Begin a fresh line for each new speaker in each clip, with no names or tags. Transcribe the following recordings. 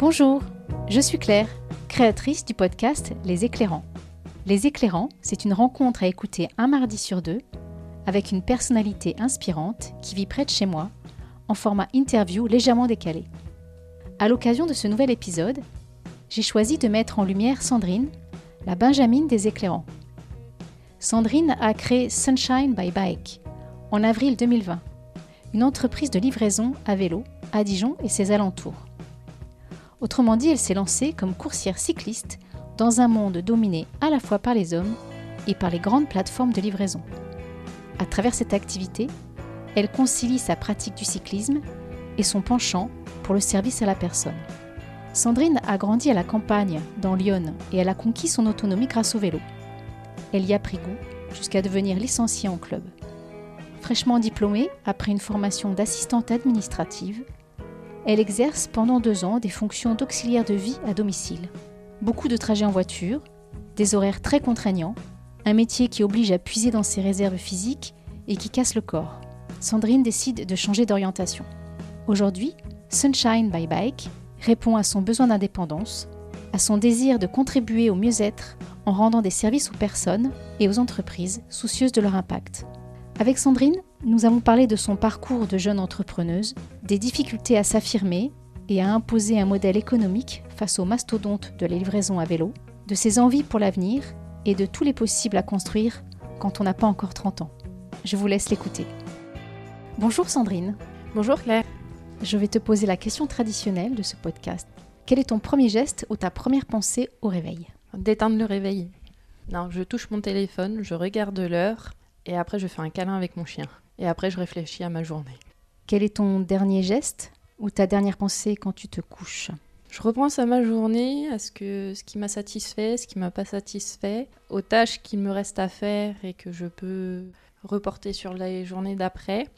Bonjour, je suis Claire, créatrice du podcast Les Éclairants. Les Éclairants, c'est une rencontre à écouter un mardi sur deux avec une personnalité inspirante qui vit près de chez moi en format interview légèrement décalé. À l'occasion de ce nouvel épisode, j'ai choisi de mettre en lumière Sandrine, la Benjamine des éclairants. Sandrine a créé Sunshine by Bike en avril 2020, une entreprise de livraison à vélo à Dijon et ses alentours. Autrement dit, elle s'est lancée comme coursière cycliste dans un monde dominé à la fois par les hommes et par les grandes plateformes de livraison. À travers cette activité, elle concilie sa pratique du cyclisme et son penchant pour le service à la personne. Sandrine a grandi à la campagne, dans Lyon, et elle a conquis son autonomie grâce au vélo. Elle y a pris goût jusqu'à devenir licenciée en club. Fraîchement diplômée, après une formation d'assistante administrative, elle exerce pendant deux ans des fonctions d'auxiliaire de vie à domicile. Beaucoup de trajets en voiture, des horaires très contraignants, un métier qui oblige à puiser dans ses réserves physiques et qui casse le corps. Sandrine décide de changer d'orientation. Aujourd'hui, Sunshine by Bike répond à son besoin d'indépendance, à son désir de contribuer au mieux-être en rendant des services aux personnes et aux entreprises soucieuses de leur impact. Avec Sandrine, nous avons parlé de son parcours de jeune entrepreneuse, des difficultés à s'affirmer et à imposer un modèle économique face aux mastodontes de la livraison à vélo, de ses envies pour l'avenir et de tous les possibles à construire quand on n'a pas encore 30 ans. Je vous laisse l'écouter. Bonjour Sandrine.
Bonjour Claire.
Je vais te poser la question traditionnelle de ce podcast. Quel est ton premier geste ou ta première pensée au réveil?
D'éteindre le réveil. Non, je touche mon téléphone, je regarde l'heure et après je fais un câlin avec mon chien. Et après je réfléchis à ma journée.
Quel est ton dernier geste ou ta dernière pensée quand tu te couches?
Je repense à ma journée, à ce, que, ce qui m'a satisfait, ce qui m'a pas satisfait, aux tâches qu'il me reste à faire et que je peux reporter sur la journée d'après.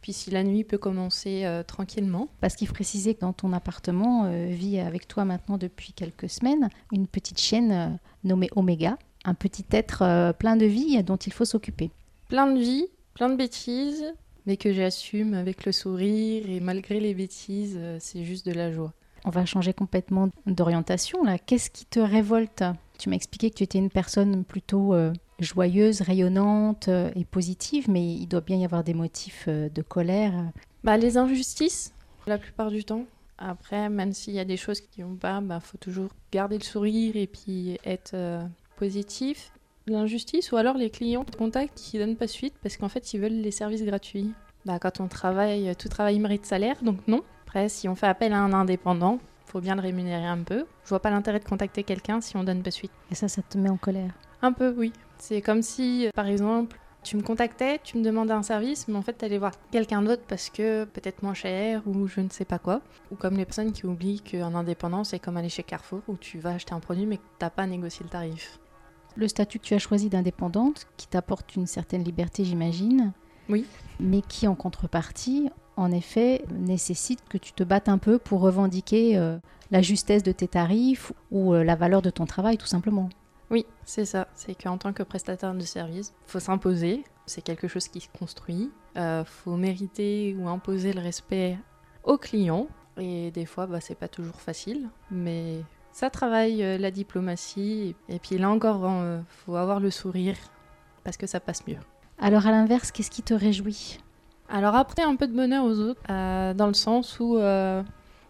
Puis si la nuit peut commencer euh, tranquillement.
Parce qu'il faut préciser que dans ton appartement euh, vit avec toi maintenant depuis quelques semaines une petite chienne euh, nommée Omega, un petit être plein de vie dont il faut s'occuper.
Plein de vie, plein de bêtises, mais que j'assume avec le sourire et malgré les bêtises, c'est juste de la joie.
On va changer complètement d'orientation là. Qu'est-ce qui te révolte? Tu m'as expliqué que tu étais une personne plutôt joyeuse, rayonnante euh, et positive, mais il doit bien y avoir des motifs euh, de colère.
Bah, les injustices, la plupart du temps. Après, même s'il y a des choses qui vont pas, il bah, faut toujours garder le sourire et puis être euh, positif. L'injustice ou alors les clients de contact qui donnent pas suite parce qu'en fait ils veulent les services gratuits. Bah, quand on travaille, tout travail mérite salaire, donc non. Après, si on fait appel à un indépendant, faut bien le rémunérer un peu. Je vois pas l'intérêt de contacter quelqu'un si on donne pas suite.
Et ça, ça te met en colère?
Un peu, oui. C'est comme si, par exemple, tu me contactais, tu me demandais un service, mais en fait, tu allais voir quelqu'un d'autre parce que peut-être moins cher ou je ne sais pas quoi. Ou comme les personnes qui oublient qu'un indépendant, c'est comme aller chez Carrefour où tu vas acheter un produit mais que tu n'as pas négocié le tarif.
Le statut que tu as choisi d'indépendante, qui t'apporte une certaine liberté, j'imagine.
Oui.
Mais qui, en contrepartie, en effet, nécessite que tu te battes un peu pour revendiquer euh, la justesse de tes tarifs ou euh, la valeur de ton travail, tout simplement.
Oui, c'est ça. C'est qu'en tant que prestataire de service, faut s'imposer. C'est quelque chose qui se construit. Euh, faut mériter ou imposer le respect aux clients. Et des fois, bah, c'est pas toujours facile, mais ça travaille euh, la diplomatie. Et puis là encore, il euh, faut avoir le sourire parce que ça passe mieux.
Alors à l'inverse, qu'est-ce qui te réjouit?
Alors après, un peu de bonheur aux autres, dans le sens où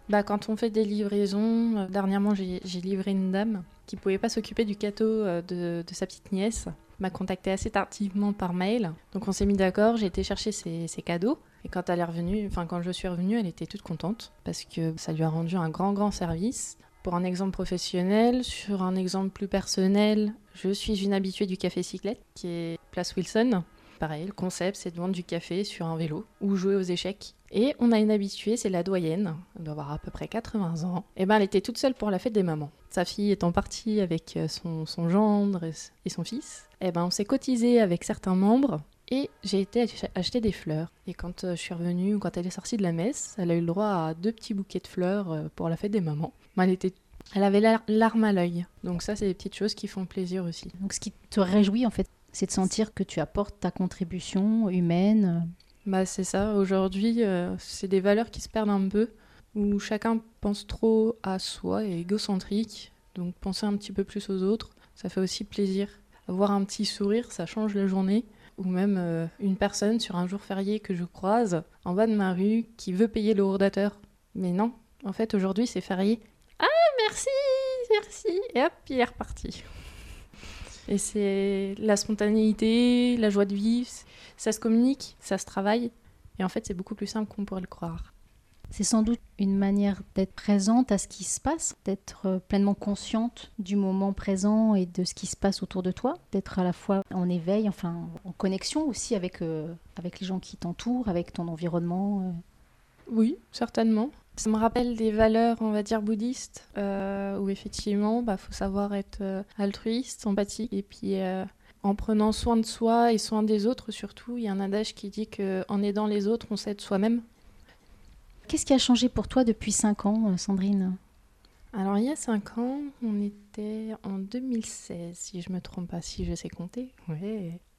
bah, quand on fait des livraisons, dernièrement j'ai livré une dame qui pouvait pas s'occuper du cadeau euh, de, sa petite nièce, m'a contacté assez tardivement par mail. Donc on s'est mis d'accord, j'ai été chercher ses, cadeaux. Et quand elle est revenue, enfin quand je suis revenue, elle était toute contente parce que ça lui a rendu un grand grand service. Pour un exemple professionnel, sur un exemple plus personnel, je suis une habituée du café cyclette qui est Place Wilson. Pareil, le concept c'est de vendre du café sur un vélo ou jouer aux échecs. Et on a une habituée, c'est la doyenne, elle doit avoir à peu près 80 ans. Et ben elle était toute seule pour la fête des mamans. Sa fille étant partie avec euh, son, gendre et son fils. Et ben on s'est cotisé avec certains membres et j'ai été acheter des fleurs. Et quand euh, je suis revenue, quand elle est sortie de la messe, elle a eu le droit à deux petits bouquets de fleurs euh, pour la fête des mamans. Elle était elle avait l'arme à l'œil. Donc ça, c'est des petites choses qui font plaisir aussi.
Donc ce qui te réjouit, en fait, c'est de sentir que tu apportes ta contribution humaine.
Bah c'est ça, aujourd'hui, euh, c'est des valeurs qui se perdent un peu. où chacun pense trop à soi et égocentrique, donc penser un petit peu plus aux autres, ça fait aussi plaisir. Avoir un petit sourire, ça change la journée. Ou même euh, une personne sur un jour férié que je croise en bas de ma rue qui veut payer le rodateur. Mais non, en fait aujourd'hui c'est férié. Ah merci, merci. Et hop, il est reparti. Et c'est la spontanéité, la joie de vivre, ça se communique, ça se travaille. Et en fait c'est beaucoup plus simple qu'on pourrait le croire.
C'est sans doute une manière d'être présente à ce qui se passe, d'être euh, pleinement consciente du moment présent et de ce qui se passe autour de toi, d'être à la fois en éveil, enfin en connexion aussi avec, euh, avec les gens qui t'entourent, avec ton environnement. Euh.
Oui, certainement. Ça me rappelle des valeurs, on va dire, bouddhistes, où effectivement, il bah, faut savoir être altruiste, empathique, et puis en prenant soin de soi et soin des autres surtout. Il y a un adage qui dit qu'en aidant les autres, on s'aide soi-même.
Qu'est-ce qui a changé pour toi depuis 5 ans, euh, Sandrine
Alors, il y a 5 ans, on était en 2016, si je me trompe pas, si je sais compter.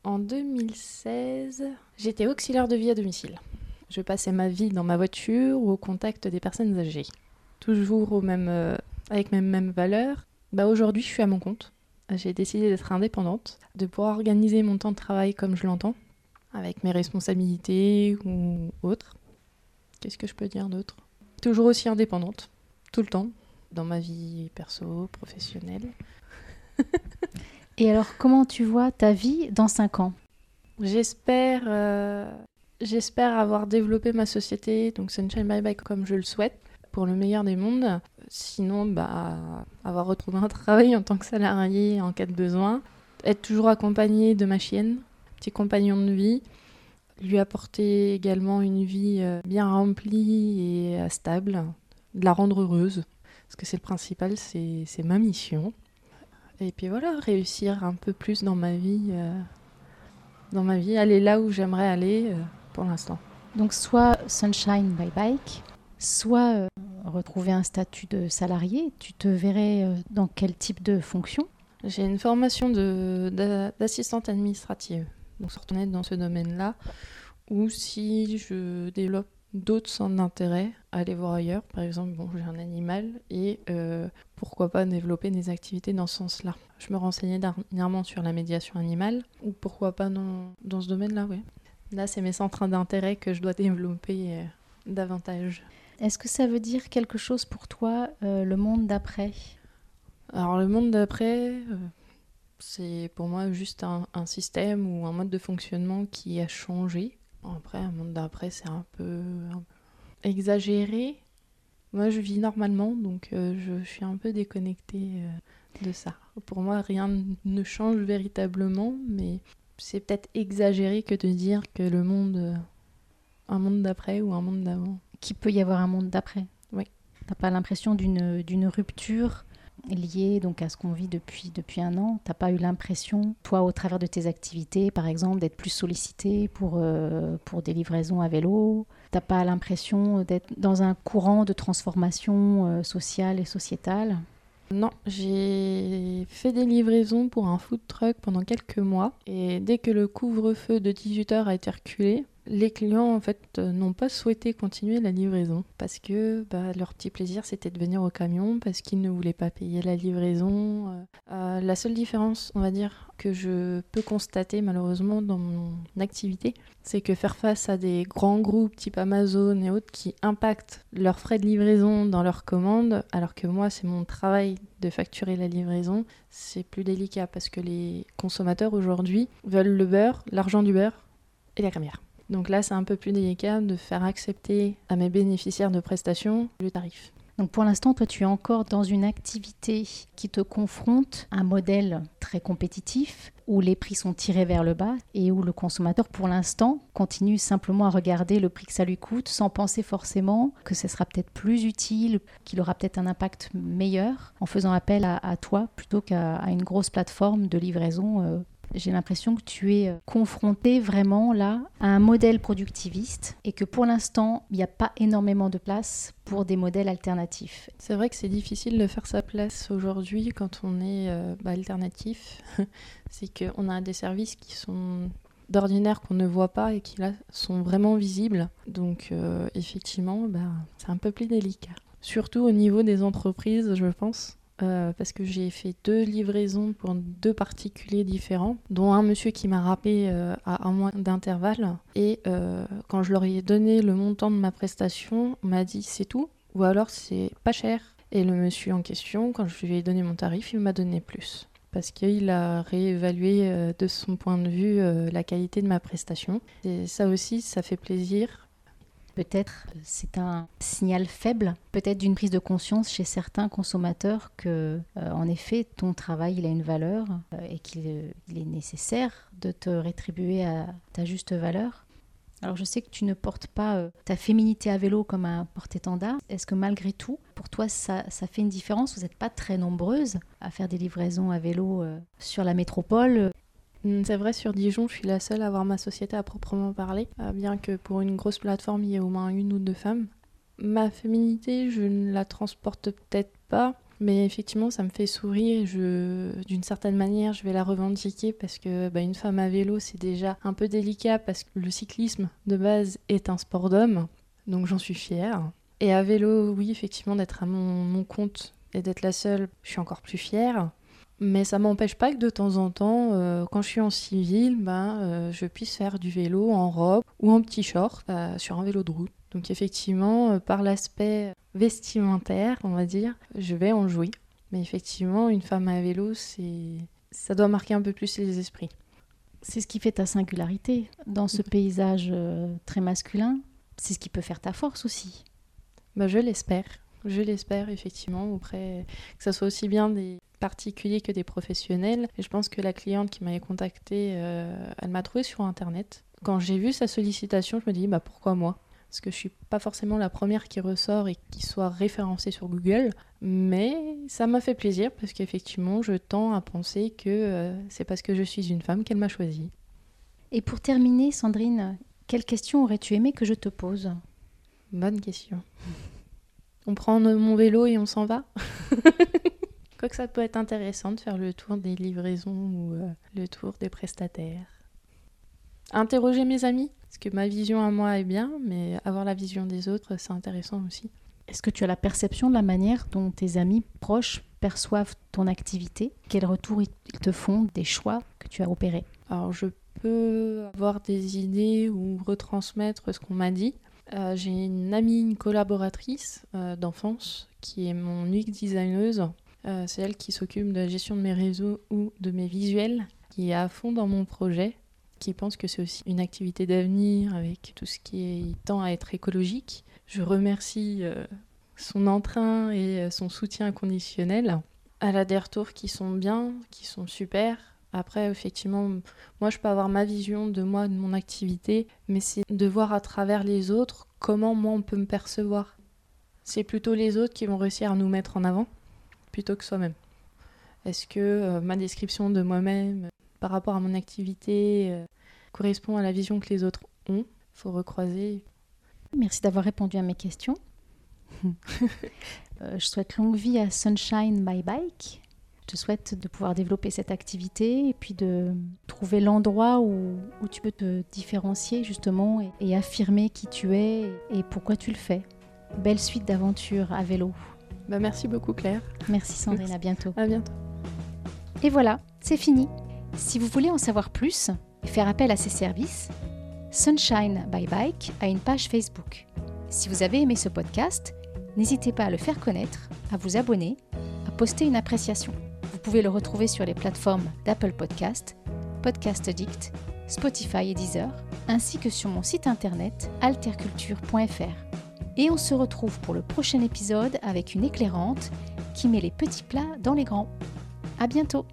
En 2016, j'étais auxiliaire de vie à domicile. Je passais ma vie dans ma voiture ou au contact des personnes âgées. Toujours euh, avec mes mêmes valeurs. Bah, Aujourd'hui, je suis à mon compte. J'ai décidé d'être indépendante, de pouvoir organiser mon temps de travail comme je l'entends, avec mes responsabilités ou autres. Qu'est-ce que je peux dire d'autre? Toujours aussi indépendante, tout le temps, dans ma vie perso, professionnelle.
Et alors, comment tu vois ta vie dans 5 ans?
J'espère euh, j'espère avoir développé ma société, donc Sunshine Bye Bye comme je le souhaite, pour le meilleur des mondes. Sinon, bah, avoir retrouvé un travail en tant que salarié en cas de besoin. Être toujours accompagné de ma chienne, petit compagnon de vie lui apporter également une vie euh, bien remplie et euh, stable, de la rendre heureuse, parce que c'est le principal, c'est ma mission. Et puis voilà, réussir un peu plus dans ma vie, euh, dans ma vie, aller là où j'aimerais aller pour l'instant.
Donc soit Sunshine by Bike, soit retrouver un statut de salarié. Tu te verrais dans quel type de fonction?
J'ai une formation d'assistante administrative donc se retourner dans ce domaine-là, ou si je développe d'autres centres d'intérêt, aller voir ailleurs. Par exemple, bon, j'ai un animal et euh, pourquoi pas développer des activités dans ce sens-là. Je me renseignais dernièrement sur la médiation animale, ou pourquoi pas dans, dans ce domaine-là, oui. Là, c'est mes centres d'intérêt que je dois développer euh, davantage.
Est-ce que ça veut dire quelque chose pour toi, euh, le monde d'après?
Alors, le monde d'après, c'est pour moi juste un, système ou un mode de fonctionnement qui a changé. Après, un monde d'après, c'est un peu, exagéré. Moi, je vis normalement, donc euh, je, suis un peu déconnectée euh, de ça. Pour moi, rien ne change véritablement, mais c'est peut-être exagéré que de dire que le monde, euh, un monde d'après ou un monde d'avant.
Qu'il peut y avoir un monde d'après.
Oui.
T'as pas l'impression d'une rupture lié donc à ce qu'on vit depuis, depuis un an. T'as pas eu l'impression, toi, au travers de tes activités, par exemple, d'être plus sollicité pour, euh, pour des livraisons à vélo? T'as pas l'impression d'être dans un courant de transformation euh, sociale et sociétale?
Non, j'ai fait des livraisons pour un food truck pendant quelques mois. Et dès que le couvre-feu de 18h a été reculé, les clients en fait euh, n'ont pas souhaité continuer la livraison parce que bah, leur petit plaisir c'était de venir au camion parce qu'ils ne voulaient pas payer la livraison. Euh, euh, la seule différence, on va dire, que je peux constater malheureusement dans mon activité, c'est que faire face à des grands groupes type Amazon et autres qui impactent leurs frais de livraison dans leurs commandes, alors que moi c'est mon travail de facturer la livraison, c'est plus délicat parce que les consommateurs aujourd'hui veulent le beurre, l'argent du beurre et la crémière. Donc là, c'est un peu plus délicat de faire accepter à mes bénéficiaires de prestations le tarif.
Donc pour l'instant, toi, tu es encore dans une activité qui te confronte à un modèle très compétitif où les prix sont tirés vers le bas et où le consommateur, pour l'instant, continue simplement à regarder le prix que ça lui coûte sans penser forcément que ce sera peut-être plus utile, qu'il aura peut-être un impact meilleur en faisant appel à, toi plutôt qu'à une grosse plateforme de livraison euh, j'ai l'impression que tu es euh, confronté vraiment là à un modèle productiviste et que pour l'instant, il n'y a pas énormément de place pour des modèles alternatifs.
C'est vrai que c'est difficile de faire sa place aujourd'hui quand on est euh, bah, alternatif. c'est qu'on a des services qui sont d'ordinaire qu'on ne voit pas et qui là sont vraiment visibles. Donc euh, effectivement, bah, c'est un peu plus délicat. Surtout au niveau des entreprises, je pense. Euh, parce que j'ai fait deux livraisons pour deux particuliers différents, dont un monsieur qui m'a rappelé euh, à un mois d'intervalle. Et quand je leur ai donné le montant de ma prestation, on m'a dit c'est tout, ou alors c'est pas cher. Et le monsieur en question, quand je lui ai donné mon tarif, il m'a donné plus parce qu'il a réévalué euh, de son point de vue euh, la qualité de ma prestation. Et ça aussi, ça fait plaisir.
Peut-être c'est un signal faible, peut-être d'une prise de conscience chez certains consommateurs que, euh, en effet, ton travail il a une valeur et qu'il est nécessaire de te rétribuer à ta juste valeur. Alors je sais que tu ne portes pas euh, ta féminité à vélo comme un porte-étendard. Est-ce que malgré tout, pour toi, ça, fait une différence? Vous n'êtes pas très nombreuses à faire des livraisons à vélo euh, sur la métropole
c'est vrai, sur Dijon, je suis la seule à avoir ma société à proprement parler, euh, bien que pour une grosse plateforme, il y ait au moins une ou deux femmes. Ma féminité, je ne la transporte peut-être pas, mais effectivement, ça me fait sourire. Je, d'une certaine manière, je vais la revendiquer parce que bah, une femme à vélo, c'est déjà un peu délicat parce que le cyclisme de base est un sport d'homme, donc j'en suis fière. Et à vélo, oui, effectivement, d'être à mon, compte et d'être la seule, je suis encore plus fière. Mais ça m'empêche pas que de temps en temps, euh, quand je suis en civil, ben, euh, je puisse faire du vélo en robe ou en petit short euh, sur un vélo de route. Donc effectivement, par l'aspect vestimentaire, on va dire, je vais en jouer. Mais effectivement, une femme à vélo, c'est ça doit marquer un peu plus les esprits.
C'est ce qui fait ta singularité dans ce paysage euh, très masculin. C'est ce qui peut faire ta force aussi.
Bah, je l'espère. Je l'espère effectivement auprès que ce soit aussi bien des particuliers que des professionnels. Et je pense que la cliente qui m'avait contactée, euh, elle m'a trouvé sur internet. Quand j'ai vu sa sollicitation, je me dis bah pourquoi moi? Parce que je suis pas forcément la première qui ressort et qui soit référencée sur Google, mais ça m'a fait plaisir parce qu'effectivement, je tends à penser que euh, c'est parce que je suis une femme qu'elle m'a choisie.
Et pour terminer, Sandrine, quelle question aurais-tu aimé que je te pose?
Bonne question. On prend mon vélo et on s'en va? Quoique ça peut être intéressant de faire le tour des livraisons ou euh, le tour des prestataires. Interroger mes amis parce que ma vision à moi est bien, mais avoir la vision des autres, c'est intéressant aussi.
Est-ce que tu as la perception de la manière dont tes amis proches perçoivent ton activité? Quel retour ils te font des choix que tu as opérés?
Alors, je peux avoir des idées ou retransmettre ce qu'on m'a dit. Euh, j'ai une amie, une collaboratrice euh, d'enfance qui est mon UX designeuse. Euh, c'est elle qui s'occupe de la gestion de mes réseaux ou de mes visuels, qui est à fond dans mon projet qui pense que c'est aussi une activité d'avenir avec tout ce qui est, tend à être écologique. Je remercie euh, son entrain et euh, son soutien inconditionnel. Elle a des retours qui sont bien, qui sont super. Après, effectivement, moi, je peux avoir ma vision de moi, de mon activité, mais c'est de voir à travers les autres comment moi, on peut me percevoir. C'est plutôt les autres qui vont réussir à nous mettre en avant, plutôt que soi-même. Est-ce que euh, ma description de moi-même par rapport à mon activité euh, correspond à la vision que les autres ont? Il faut recroiser.
Merci d'avoir répondu à mes questions. Euh, je souhaite longue vie à Sunshine by Bike. Je te souhaite de pouvoir développer cette activité et puis de trouver l'endroit où, où, tu peux te différencier justement et, et, affirmer qui tu es et pourquoi tu le fais. Belle suite d'aventures à vélo.
Bah merci beaucoup Claire.
Merci Sandrine, à bientôt.
À bientôt.
Et voilà, c'est fini. Si vous voulez en savoir plus et faire appel à ses services, Sunshine by Bike a une page Facebook. Si vous avez aimé ce podcast, n'hésitez pas à le faire connaître, à vous abonner, à poster une appréciation. Vous pouvez le retrouver sur les plateformes d'Apple Podcast, Podcast Addict, Spotify et Deezer, ainsi que sur mon site internet alterculture.fr. Et on se retrouve pour le prochain épisode avec une éclairante qui met les petits plats dans les grands. À bientôt!